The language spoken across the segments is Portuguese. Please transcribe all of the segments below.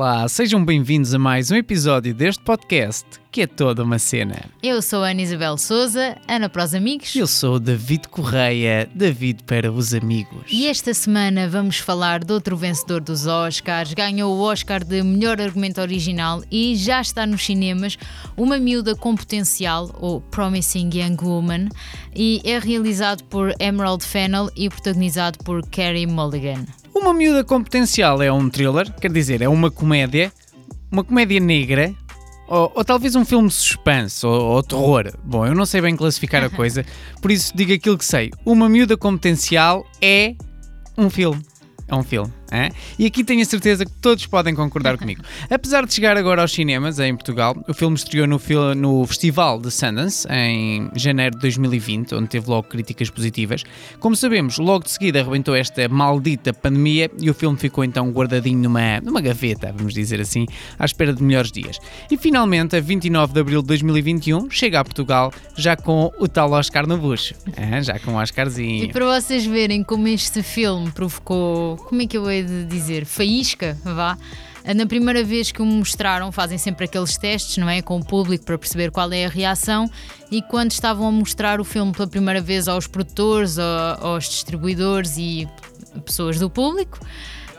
Olá, sejam bem-vindos a mais um episódio deste podcast que é toda uma cena. Eu sou a Ana Isabel Souza, Ana para os amigos. Eu sou David Correia, David para os amigos. E esta semana vamos falar de outro vencedor dos Oscars. Ganhou o Oscar de melhor argumento original e já está nos cinemas Uma Miúda com Potencial, ou Promising Young Woman, e é realizado por Emerald Fennell e protagonizado por Carey Mulligan. Uma Miúda com Potencial é um thriller, quer dizer, é uma comédia, uma comédia negra, ou, ou, talvez um filme de suspense ou, ou, terror. Bom, eu não sei bem classificar a coisa, por isso digo aquilo que sei. Uma miúda com potencial é um filme. É um filme. Hein? E aqui tenho a certeza que todos podem concordar comigo. Apesar de chegar agora aos cinemas em Portugal, o filme estreou no, no Festival de Sundance em janeiro de 2020, onde teve logo críticas positivas. Como sabemos, logo de seguida arrebentou esta maldita pandemia e o filme ficou então guardadinho numa, numa gaveta, vamos dizer assim, à espera de melhores dias. E finalmente, a 29 de abril de 2021, chega a Portugal já com o tal Oscar no bucho. Hein? Já com o Oscarzinho. E para vocês verem como este filme provocou. Como é que eu de dizer, faísca, vá. Na primeira vez que o mostraram, fazem sempre aqueles testes, não é? Com o público para perceber qual é a reação. E quando estavam a mostrar o filme pela primeira vez aos produtores, aos distribuidores e pessoas do público,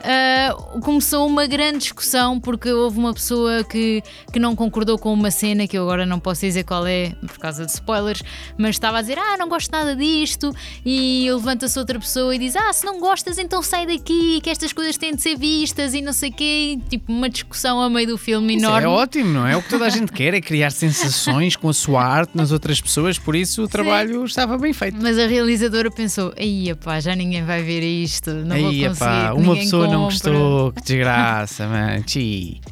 uh, começou uma grande discussão porque houve uma pessoa que, que não concordou com uma cena que eu agora não posso dizer qual é por causa de spoilers, mas estava a dizer: Ah, não gosto nada disto. E levanta-se outra pessoa e diz: Ah, se não gostas, então sai daqui, que estas coisas têm de ser vistas e não sei o quê. E, tipo, uma discussão a meio do filme isso enorme. É ótimo, não é? O que toda a gente quer é criar sensações com a sua arte nas outras pessoas, por isso o trabalho Sim. estava bem feito. Mas a realizadora pensou: Aí, pá, já ninguém vai ver isto, não Aí, vou conseguir. Pá, uma pessoa não gostou, que desgraça, man.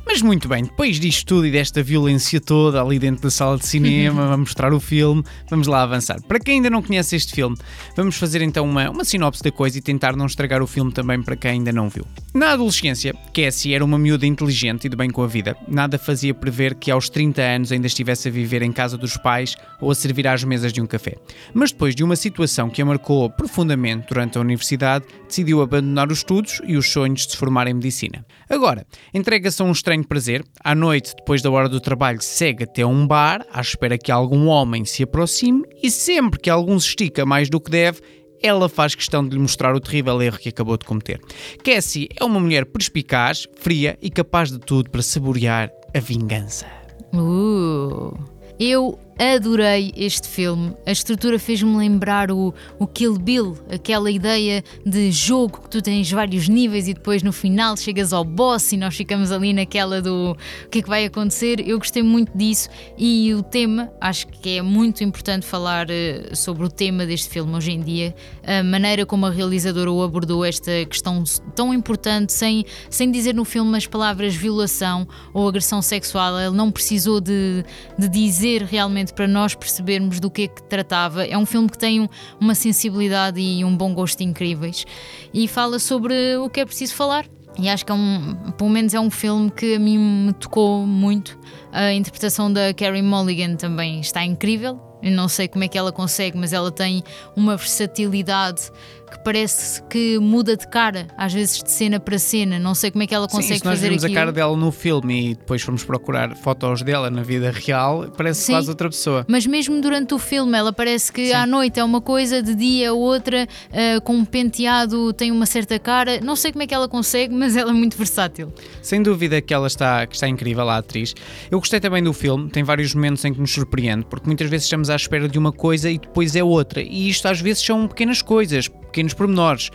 Mas muito bem, depois disto tudo e desta violência toda ali dentro da sala de cinema, vamos mostrar o filme, vamos lá avançar. Para quem ainda não conhece este filme, vamos fazer então uma, uma sinopse da coisa e tentar não estragar o filme também para quem ainda não viu. Na adolescência, Cassie era uma miúda inteligente e de bem com a vida. Nada fazia prever que aos 30 anos ainda estivesse a viver em casa dos pais ou a servir às mesas de um café. Mas depois de uma situação que a marcou profundamente durante a universidade, decidiu abandonar os estudos e os sonhos de se formar em medicina. Agora, entrega-se a um estranho prazer. À noite, depois da hora do trabalho, segue até um bar à espera que algum homem se aproxime e sempre que algum se estica mais do que deve, ela faz questão de lhe mostrar o terrível erro que acabou de cometer. Cassie é uma mulher perspicaz, fria e capaz de tudo para saborear a vingança. Uh, eu Adorei este filme. A estrutura fez-me lembrar o, o Kill Bill, aquela ideia de jogo que tu tens vários níveis e depois no final chegas ao boss e nós ficamos ali naquela do o que é que vai acontecer. Eu gostei muito disso e o tema, acho que é muito importante falar uh, sobre o tema deste filme hoje em dia, a maneira como a realizadora o abordou esta questão tão importante, sem, sem dizer no filme as palavras violação ou agressão sexual. Ele não precisou de, de dizer realmente para nós percebermos do que é que tratava. É um filme que tem um, uma sensibilidade e um bom gosto incríveis e fala sobre o que é preciso falar. E acho que é um, pelo menos é um filme que a mim me tocou muito. A interpretação da Carrie Mulligan também está incrível. Eu não sei como é que ela consegue, mas ela tem uma versatilidade que parece que muda de cara, às vezes de cena para cena. Não sei como é que ela consegue Sim, se nós fazer vimos aquilo. a cara dela no filme e depois fomos procurar fotos dela na vida real, parece Sim, quase outra pessoa. Mas mesmo durante o filme, ela parece que Sim. à noite é uma coisa, de dia é outra, uh, com um penteado tem uma certa cara. Não sei como é que ela consegue, mas ela é muito versátil. Sem dúvida que ela está, que está incrível, a atriz. Eu gostei também do filme, tem vários momentos em que nos surpreende, porque muitas vezes estamos à espera de uma coisa e depois é outra. E isto às vezes são pequenas coisas pequenos pormenores.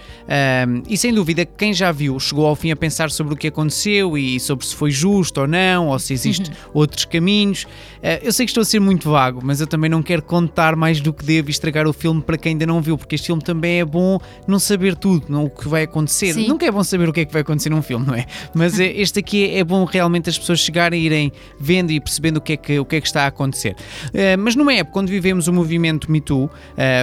Um, e sem dúvida, quem já viu chegou ao fim a pensar sobre o que aconteceu e sobre se foi justo ou não, ou se existem uhum. outros caminhos. Uh, eu sei que estou a ser muito vago, mas eu também não quero contar mais do que devo e estragar o filme para quem ainda não viu, porque este filme também é bom não saber tudo, não, o que vai acontecer. Sim. Nunca é bom saber o que é que vai acontecer num filme, não é? Mas eh, este aqui é, é, bom realmente as pessoas chegarem a irem vendo e percebendo o que é que, o que, é que está a acontecer. Uh, mas numa época quando vivemos o movimento Me Too, uh,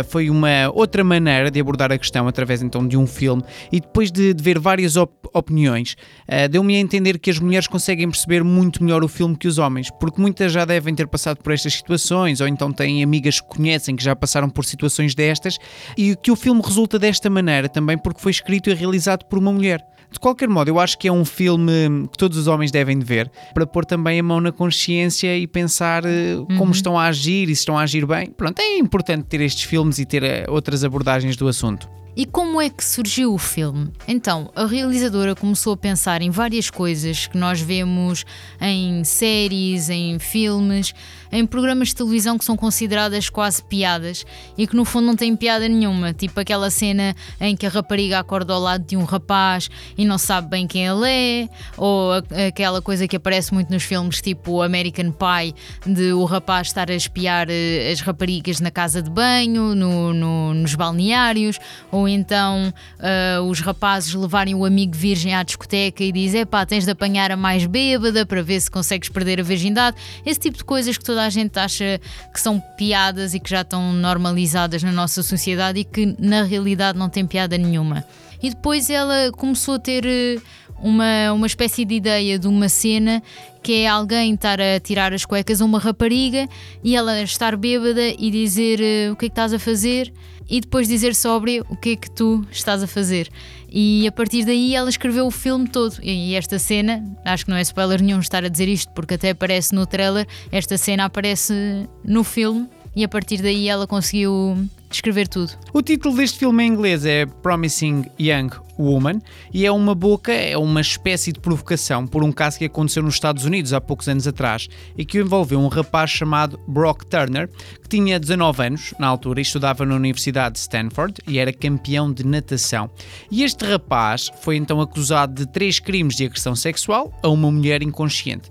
foi uma outra maneira de abordar a questão através então de um filme e depois de, de ver várias op opiniões, uh, deu-me a entender que as mulheres conseguem perceber muito melhor o filme que os homens, porque muitas já devem ter passado por estas situações ou então têm amigas que conhecem que já passaram por situações destas e que o filme resulta desta maneira também porque foi escrito e realizado por uma mulher. De qualquer modo, eu acho que é um filme que todos os homens devem de ver para pôr também a mão na consciência e pensar como uhum. estão a agir e se estão a agir bem. Pronto, é importante ter estes filmes e ter uh, outras abordagens do assunto. E como é que surgiu o filme? Então, a realizadora começou a pensar em várias coisas que nós vemos em séries, em filmes, em programas de televisão que são consideradas quase piadas e que no fundo não têm piada nenhuma. Tipo aquela cena em que a rapariga acorda ao lado de um rapaz e não sabe bem quem ele é, ou aquela coisa que aparece muito nos filmes, tipo American Pie, de o rapaz estar a espiar eh, as raparigas na casa de banho, no, no, nos balneários, ou ou então uh, os rapazes levarem o amigo virgem à discoteca e dizem: pá, tens de apanhar a mais bêbada para ver se consegues perder a virgindade. Esse tipo de coisas que toda a gente acha que são piadas e que já estão normalizadas na nossa sociedade e que na realidade não tem piada nenhuma. E depois ela começou a ter eh, uma, uma espécie de ideia de uma cena que é alguém estar a tirar as cuecas a uma rapariga e ela estar bêbada e dizer uh, o que é que estás a fazer e depois dizer sobre o que é que tu estás a fazer. E a partir daí ela escreveu o filme todo. E esta cena, acho que não é spoiler nenhum estar a dizer isto, porque até aparece no trailer, esta cena aparece no filme e a partir daí ela conseguiu descrever tudo. O título deste filme em inglês é Promising Young Woman e é uma boca, é uma espécie de provocação por um caso que aconteceu nos Estados Unidos há poucos anos atrás e que envolveu um rapaz chamado Brock Turner, que tinha 19 anos na altura e estudava na Universidade de Stanford e era campeão de natação. E este rapaz foi então acusado de três crimes de agressão sexual a uma mulher inconsciente.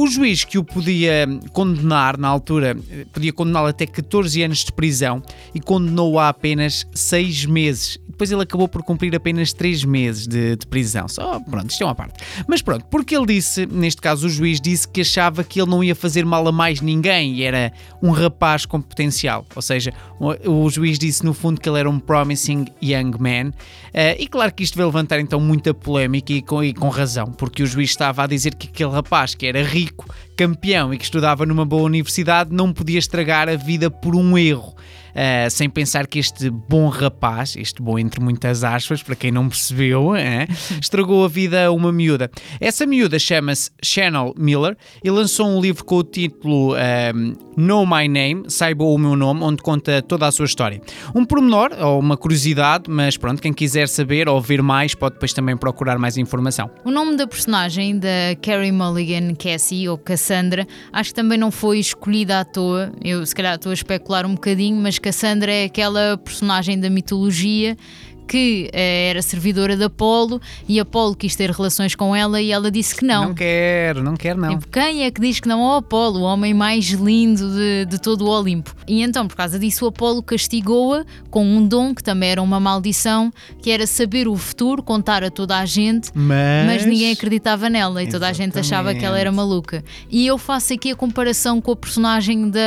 O juiz que o podia condenar na altura, podia condená-lo até 14 anos de prisão e condenou-o a apenas 6 meses. Depois ele acabou por cumprir apenas 3 meses de, de, prisão. Só, pronto, isto é uma parte. Mas pronto, porque ele disse, neste caso o juiz disse que achava que ele não ia fazer mal a mais ninguém e era um rapaz com potencial. Ou seja, o, o juiz disse no fundo que ele era um promising young man. Uh, e claro que isto veio levantar então muita polémica e com, e com razão, porque o juiz estava a dizer que aquele rapaz que era rico rico, campeão e que estudava numa boa universidade não podia estragar a vida por um erro. Uh, sem pensar que este bom rapaz, este bom entre muitas aspas, para quem não percebeu, uh, estragou a vida a uma miúda. Essa miúda chama-se Chanel Miller e lançou um livro com o título uh, Know My Name, Saiba o Meu Nome, onde conta toda a sua história. Um pormenor, ou uma curiosidade, mas pronto, quem quiser saber ou ver mais pode depois também procurar mais informação. O nome da personagem da Carrie Mulligan Cassie, ou Cassandra, acho que também não foi escolhida à toa. Eu se calhar estou a especular um bocadinho, mas Cassandra é aquela personagem da mitologia que eh, era servidora de Apolo e Apolo quis ter relações com ela e ela disse que não. Não quero, não quero não. E tipo, quem é que diz que não ao Apolo, o homem mais lindo de, de todo o Olimpo? E então, por causa disso, o Apolo castigou-a com um dom que também era uma maldição, que era saber o futuro, contar a toda a gente, mas, mas ninguém acreditava nela e Exatamente. toda a gente achava que ela era maluca. E eu faço aqui a comparação com a personagem da,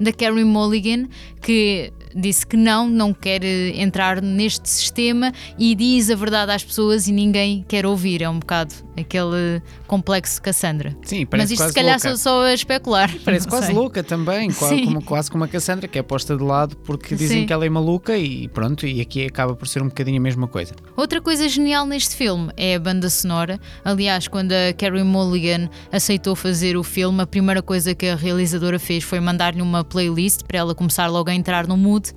da Carrie Mulligan, que disse que não, não quer eh, entrar neste sistema e diz a verdade às pessoas e ninguém quer ouvir. É um bocado aquele complexo Cassandra. Sim, parece Mas isto quase se calhar louca. só a especular. Parece quase sei. louca também, quase como, quase como a Cassandra, que é posta de lado porque dizem Sim. que ela é maluca e pronto, e aqui acaba por ser um bocadinho a mesma coisa. Outra coisa genial neste filme é a banda sonora. Aliás, quando a Carrie Mulligan aceitou fazer o filme, a primeira coisa que a realizadora fez foi mandar-lhe uma playlist para ela começar logo a entrar no mood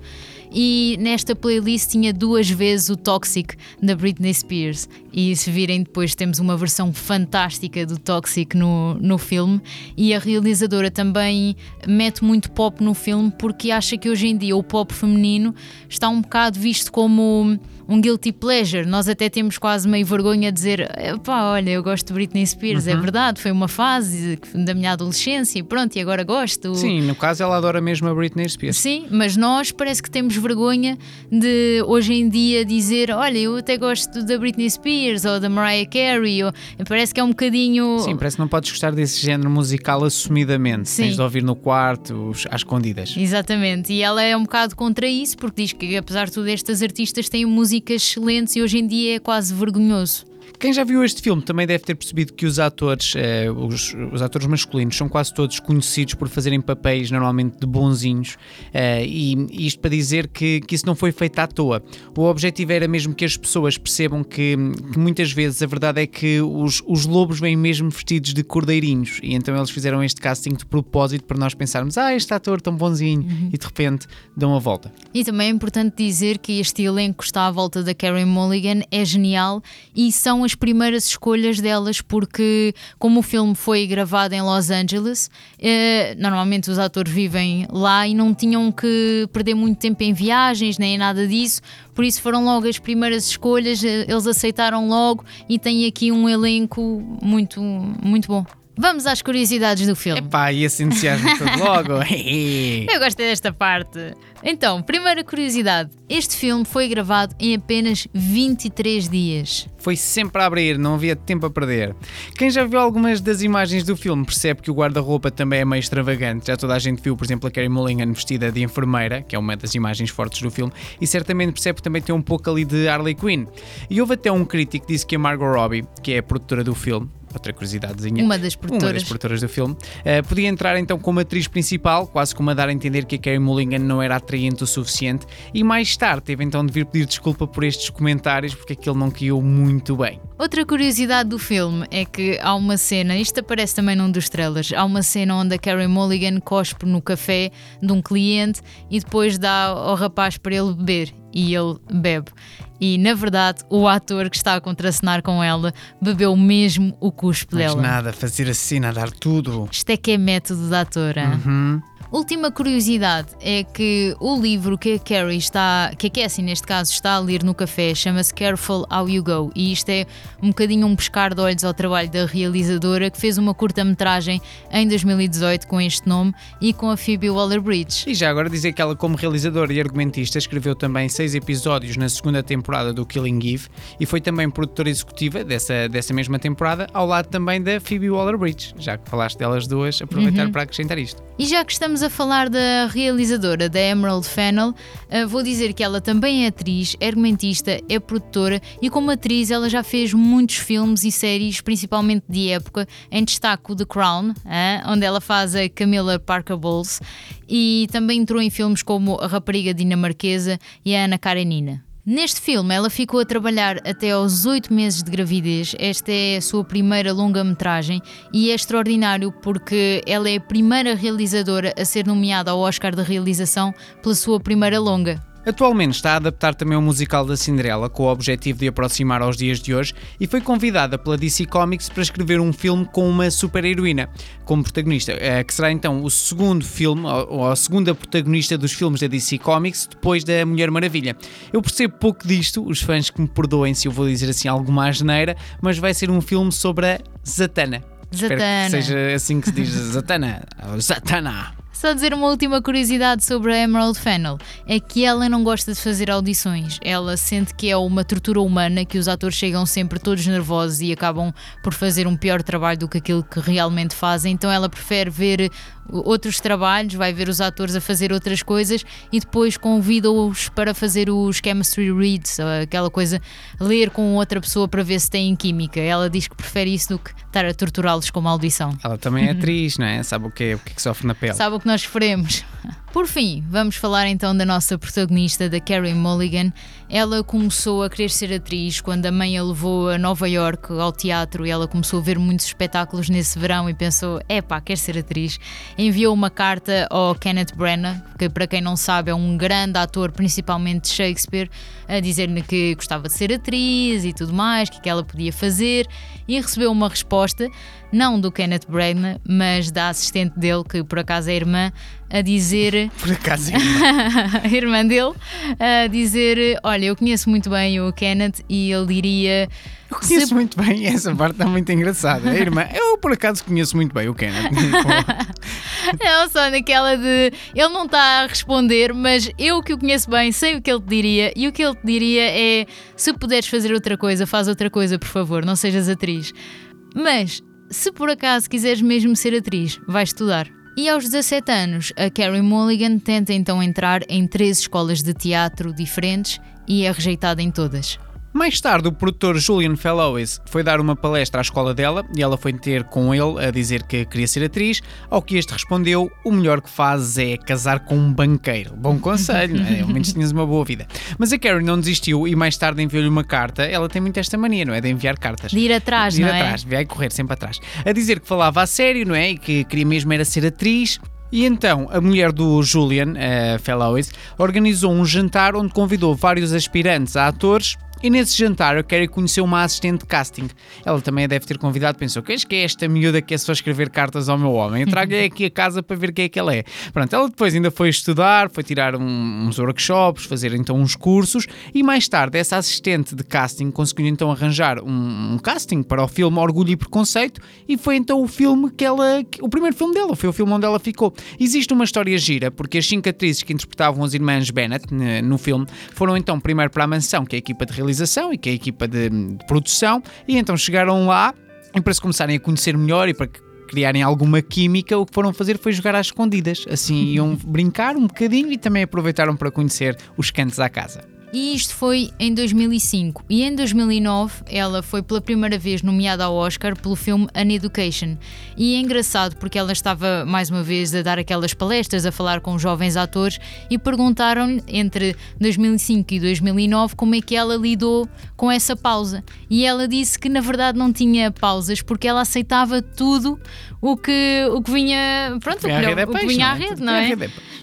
e nesta playlist tinha duas vezes o Toxic da Britney Spears. E se virem depois, temos uma versão fantástica do Toxic no, no filme. E a realizadora também mete muito pop no filme porque acha que hoje em dia o pop feminino está um bocado visto como um guilty pleasure. Nós até temos quase meio vergonha de dizer: pá, olha, eu gosto de Britney Spears, é Uhum. verdade, foi uma fase da minha adolescência e pronto, e agora gosto. Sim, no caso ela adora mesmo a Britney Spears. Sim, mas nós parece que temos vergonha de hoje em dia dizer: olha, eu até gosto da Britney Spears ou da Mariah Carey, ou... parece que é um bocadinho. Sim, parece que não podes gostar desse género musical assumidamente. Sim. Tens de ouvir no quarto, às escondidas. Exatamente, e ela é um bocado contra isso porque diz que apesar de tudo estas artistas têm músicas excelentes e hoje em dia é quase vergonhoso. Quem já viu este filme também deve ter percebido que os atores, eh, os, os atores masculinos, são quase todos conhecidos por fazerem papéis normalmente de bonzinhos. eh, e isto para dizer que, que isso não foi feito à toa. O objetivo era mesmo que as pessoas percebam que, que muitas vezes a verdade é que os, os lobos vêm mesmo vestidos de cordeirinhos. E então eles fizeram este casting de propósito para nós pensarmos: ah, este ator tão bonzinho, e de repente dão a volta. E também é importante dizer que este elenco que está à volta da Carey Mulligan é genial e são as primeiras escolhas delas porque como o filme foi gravado em Los Angeles, eh, normalmente os atores vivem lá e não tinham que perder muito tempo em viagens nem nada disso, por isso foram logo as primeiras escolhas, eh, eles aceitaram logo e têm aqui um elenco muito, muito bom. Vamos às curiosidades do filme. Epá, e esse entusiasmo todo logo. Eu gostei desta parte. Então, primeira curiosidade: este filme foi gravado em apenas 23 dias. Foi sempre a abrir, não havia tempo a perder. Quem já viu algumas das imagens do filme percebe que o guarda-roupa também é meio extravagante. Já toda a gente viu, por exemplo, a Carey Mulligan vestida de enfermeira, que é uma das imagens fortes do filme, e certamente percebe que também tem um pouco ali de Harley Quinn. E houve até um crítico que disse que a Margot Robbie, que é a produtora do filme, outra curiosidadezinha. Uma das Uma produtoras. das produtoras do filme. eh, podia entrar então como atriz principal, quase como a dar a entender que a Carey Mulligan não era atraente o suficiente, e mais tarde teve então de vir pedir desculpa por estes comentários, porque aquilo não caiu muito bem. Outra curiosidade do filme é que há uma cena, isto aparece também num dos trailers, há uma cena onde a Carey Mulligan cospe no café de um cliente e depois dá ao rapaz para ele beber e ele bebe. E na verdade, o ator que está a contracenar com ela bebeu mesmo o cuspe Mas dela. nada, fazer assim, dar tudo. Isto é que é método da atora. Última curiosidade é que o livro que a Carrie está, que a Cassie neste caso está a ler no café, chama-se Careful How You Go, e isto é um bocadinho um pescar de olhos ao trabalho da realizadora que fez uma curta-metragem em 2018 com este nome e com a Phoebe Waller-Bridge. E já agora dizer que ela, como realizadora e argumentista, escreveu também seis episódios na segunda temporada do Killing Eve e foi também produtora executiva dessa, dessa mesma temporada, ao lado também da Phoebe Waller-Bridge. Já que falaste delas duas, aproveitar para acrescentar isto. E já que estamos a falar da realizadora da Emerald Fennel, eh, vou dizer que ela também é atriz, é argumentista, é produtora e como atriz ela já fez muitos filmes e séries, principalmente de época, em destaque o The Crown, eh, onde ela faz a Camilla Parker Bowles e também entrou em filmes como A Rapariga Dinamarquesa e a Ana Karenina. Neste filme, ela ficou a trabalhar até aos oito meses de gravidez. Esta é a sua primeira longa-metragem e é extraordinário porque ela é a primeira realizadora a ser nomeada ao Oscar de Realização pela sua primeira longa. Atualmente está a adaptar também o musical da Cinderela com o objetivo de aproximar aos dias de hoje e foi convidada pela DC Comics para escrever um filme com uma super-heroína como protagonista, eh, que será então o segundo filme, ou a segunda protagonista dos filmes da DC Comics depois da Mulher Maravilha. Eu percebo pouco disto, os fãs que me perdoem se eu vou dizer assim alguma asneira, mas vai ser um filme sobre a Zatanna. Espero Zatanna. que seja assim que se diz Zatanna. Zatanna. Só dizer uma última curiosidade sobre a Emerald Fennel é que ela não gosta de fazer audições. Ela sente que é uma tortura humana, que os atores chegam sempre todos nervosos e acabam por fazer um pior trabalho do que aquilo que realmente fazem. Então ela prefere ver outros trabalhos, vai ver os atores a fazer outras coisas e depois convida-os para fazer os chemistry reads, aquela coisa, ler com outra pessoa para ver se têm química. Ela diz que prefere isso do que estar a torturá-los com uma audição. Ela também é atriz, não é? Sabe o que é, o que, é que sofre na pele. Sabe que nós sofremos. Por fim, vamos falar então da nossa protagonista, da Carey Mulligan. Ela começou a querer ser atriz quando a mãe a levou a Nova York ao teatro e ela começou a ver muitos espetáculos nesse verão e pensou: epá, quer ser atriz. Enviou uma carta ao Kenneth Branagh, que para quem não sabe é um grande ator, principalmente de Shakespeare, a dizer-lhe que gostava de ser atriz e tudo mais, o que, que ela podia fazer, e recebeu uma resposta, não do Kenneth Branagh, mas da assistente dele, que por acaso é irmã, a dizer. Por acaso, a irmã dele, a dizer: Olha, eu conheço muito bem o Kenneth e ele diria. Eu conheço se... muito bem, essa parte está muito engraçada. A irmã, eu por acaso conheço muito bem o Kenneth. não, só naquela de ele não está a responder, mas eu que o conheço bem sei o que ele te diria e o que ele te diria é: se puderes fazer outra coisa, faz outra coisa, por favor, não sejas atriz. Mas se por acaso quiseres mesmo ser atriz, vai estudar. E aos 17 anos, a Carrie Mulligan tenta então entrar em três escolas de teatro diferentes e é rejeitada em todas. Mais tarde, o produtor Julian Fellowes foi dar uma palestra à escola dela e ela foi ter com ele a dizer que queria ser atriz, ao que este respondeu: O melhor que fazes é casar com um banqueiro. Bom conselho, não é? Ao menos tinhas uma boa vida. Mas a Karen não desistiu e mais tarde enviou-lhe uma carta. Ela tem muito esta mania, não é? De enviar cartas. De ir atrás, de ir não é? atrás, vai correr sempre atrás. A dizer que falava a sério, não é? E que queria mesmo era ser atriz. E então, a mulher do Julian, a Fellowes, organizou um jantar onde convidou vários aspirantes a atores e nesse jantar a Carrie conheceu uma assistente de casting. Ela também a deve ter convidado, pensou: que é esta miúda que é só escrever cartas ao meu homem? Eu trago-lhe aqui a casa para ver quem é que ela é. Pronto, ela depois ainda foi estudar, foi tirar um, uns workshops, fazer então uns cursos e mais tarde essa assistente de casting conseguiu então arranjar um, um casting para o filme Orgulho e Preconceito e foi então o filme que ela. o primeiro filme dela, foi o filme onde ela ficou. Existe uma história gira, porque as cinco atrizes que interpretavam as irmãs Bennett no filme foram então primeiro para a mansão, que é a equipa de realização realização e que é a equipa de, de produção, e então chegaram lá e para se começarem a conhecer melhor e para criarem alguma química, o que foram fazer foi jogar às escondidas. Assim iam brincar um bocadinho e também aproveitaram para conhecer os cantos à casa. E isto foi em 2005. E em 2009 ela foi pela primeira vez nomeada ao Oscar pelo filme An Education. E é engraçado porque ela estava mais uma vez a dar aquelas palestras, a falar com jovens atores e perguntaram-lhe entre 2005 e 2009 como é que ela lidou com essa pausa. E ela disse que na verdade não tinha pausas porque ela aceitava tudo o que, o que vinha, pronto, o que, vinha à rede, não é?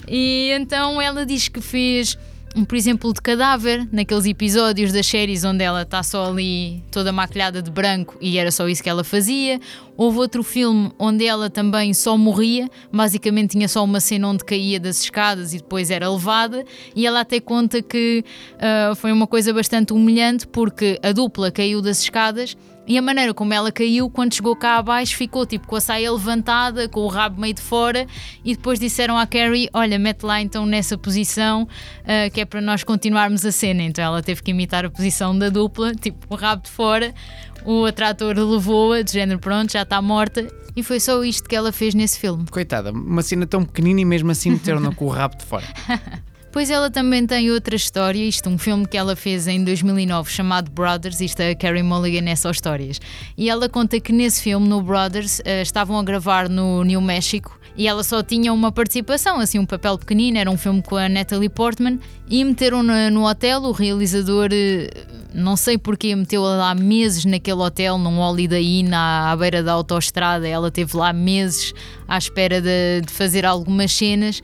E então ela diz que fez por exemplo, de cadáver, naqueles episódios das séries onde ela está só ali toda maquilhada de branco e era só isso que ela fazia. Houve outro filme onde ela também só morria, basicamente tinha só uma cena onde caía das escadas e depois era levada, e ela até conta que uh, foi uma coisa bastante humilhante porque a dupla caiu das escadas e a maneira como ela caiu, quando chegou cá abaixo, ficou tipo com a saia levantada, com o rabo meio de fora, e depois disseram à Carrie: Olha, mete lá então nessa posição, uh, que é para nós continuarmos a cena. Então ela teve que imitar a posição da dupla, tipo o rabo de fora. O outro ator levou-a, de género pronto, já está morta, e foi só isto que ela fez nesse filme. Coitada, uma cena tão pequenina e mesmo assim meteram-na com o rabo de fora. Pois ela também tem outra história, isto um filme que ela fez em 2009 chamado Brothers, isto é Carrie Mulligan é só histórias. E ela conta que nesse filme, no Brothers, uh, estavam a gravar no New México e ela só tinha uma participação, assim, um papel pequenino, era um filme com a Natalie Portman e meteram no, no hotel, o realizador, eh, não sei porquê, meteu-a lá meses naquele hotel, num Holiday Inn à, à beira da autoestrada, ela teve lá meses à espera de, de fazer algumas cenas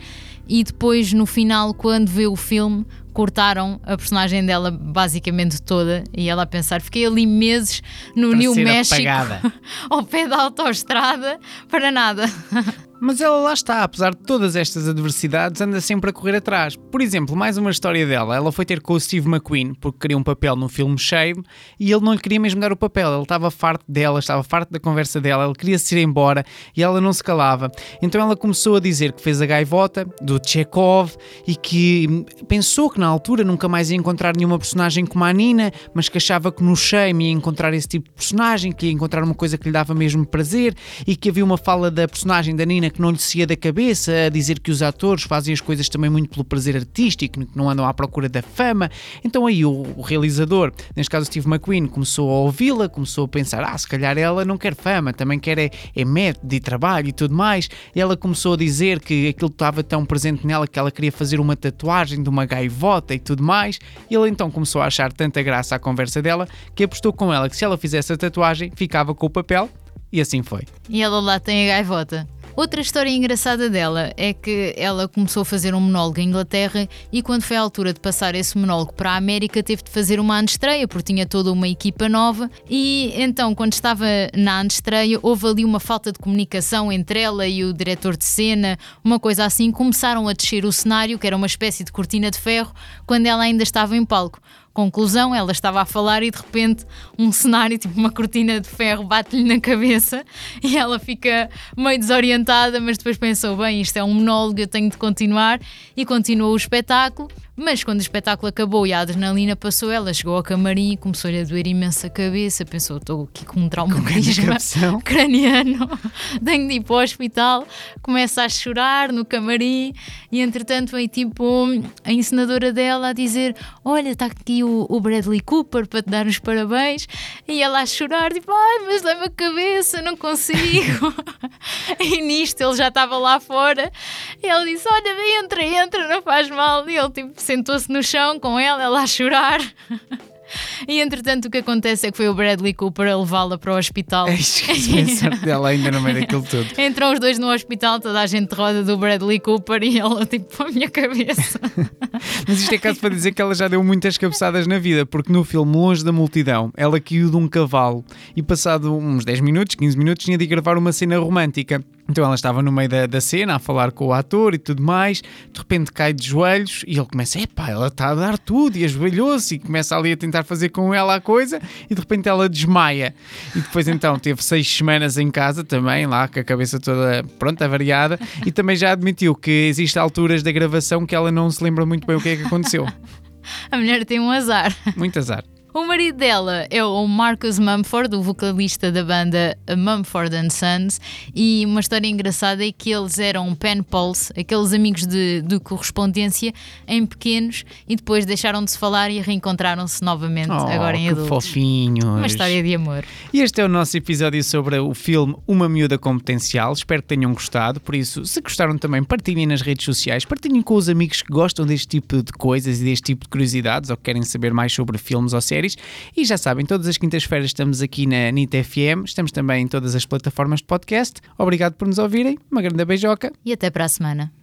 e depois no final, quando vê o filme, cortaram a personagem dela basicamente toda e ela a pensar, fiquei ali meses no para New México apagada. ao pé da autoestrada para nada. Mas ela lá está, apesar de todas estas adversidades, anda sempre a correr atrás. Por exemplo, mais uma história dela. Ela foi ter com o Steve McQueen porque queria um papel no filme Shame e ele não lhe queria mesmo dar o papel. Ele estava farto dela, estava farto da conversa dela, ele queria se ir embora e ela não se calava. Então ela começou a dizer que fez a gaivota do Chekhov e que pensou que na altura nunca mais ia encontrar nenhuma personagem como a Nina, mas que achava que no Shame ia encontrar esse tipo de personagem, que ia encontrar uma coisa que lhe dava mesmo prazer e que havia uma fala da personagem da Nina que não lhe saía da cabeça, a dizer que os atores fazem as coisas também muito pelo prazer artístico, que não andam à procura da fama. Então aí o, o realizador, neste caso Steve McQueen, começou a ouvi-la, começou a pensar, ah, se calhar ela não quer fama, também quer é, é método e trabalho e tudo mais. E ela começou a dizer que aquilo estava tão presente nela que ela queria fazer uma tatuagem de uma gaivota e tudo mais. E ele então começou a achar tanta graça à conversa dela que apostou com ela que se ela fizesse a tatuagem ficava com o papel e assim foi. E ela lá tem a gaivota. Outra história engraçada dela é que ela começou a fazer um monólogo em Inglaterra e quando foi a altura de passar esse monólogo para a América teve de fazer uma antestreia porque tinha toda uma equipa nova e então quando estava na antestreia houve ali uma falta de comunicação entre ela e o diretor de cena, uma coisa assim, começaram a descer o cenário que era uma espécie de cortina de ferro quando ela ainda estava em palco. Conclusão, ela estava a falar e de repente um cenário, tipo uma cortina de ferro, bate-lhe na cabeça e ela fica meio desorientada, mas depois pensou: bem, isto é um monólogo, eu tenho de continuar e continuou o espetáculo. Mas quando o espetáculo acabou e a adrenalina passou, ela chegou ao camarim e começou-lhe a doer imensa cabeça. Pensou: estou aqui com um traumatismo craniano, tenho de ir para o hospital. Começa a chorar no camarim e entretanto vem tipo a encenadora dela a dizer: Olha, está aqui o, o Bradley Cooper para te dar os parabéns. E ela a chorar, tipo: Ai, mas leva a cabeça, não consigo. e nisto ele já estava lá fora. E ele disse: Olha, entra, entra, não faz mal. E ele tipo sentou-se no chão com ela, ela a chorar. E entretanto o que acontece é que foi o Bradley Cooper a levá-la para o hospital. Esqueci sorte dela ainda no meio daquilo tudo. Entram os dois no hospital, toda a gente roda do Bradley Cooper e ela tipo a minha cabeça. Mas isto é caso para dizer que ela já deu muitas cabeçadas na vida, porque no filme Longe da Multidão, ela caiu de um cavalo e passado uns 10 minutos, 15 minutos, tinha de gravar uma cena romântica. Então ela estava no meio da, da cena a falar com o ator e tudo mais, de repente cai de joelhos e ele começa, epá, ela está a dar tudo e ajoelhou-se e começa ali a tentar fazer com ela a coisa e de repente ela desmaia. E depois então teve seis semanas em casa também, lá com a cabeça toda pronta, variada, e também já admitiu que existem alturas da gravação que ela não se lembra muito bem o que é que aconteceu. A mulher tem um azar. Muito azar. O marido dela é o Marcus Mumford, o vocalista da banda Mumford and Sons, e uma história engraçada é que eles eram pen pals, aqueles amigos de, de correspondência em pequenos, e depois deixaram de se falar e reencontraram-se novamente, Oh, agora em adultos. fofinhos. Uma história de amor. E este é o nosso episódio sobre o filme Uma Miúda com Potencial. Espero que tenham gostado. Por isso, se gostaram também, partilhem nas redes sociais, partilhem com os amigos que gostam deste tipo de coisas e deste tipo de curiosidades ou que querem saber mais sobre filmes ou séries. E já sabem, todas as quintas-feiras estamos aqui na NIT FM, estamos também em todas as plataformas de podcast. Obrigado por nos ouvirem, uma grande beijoca. E até para a semana.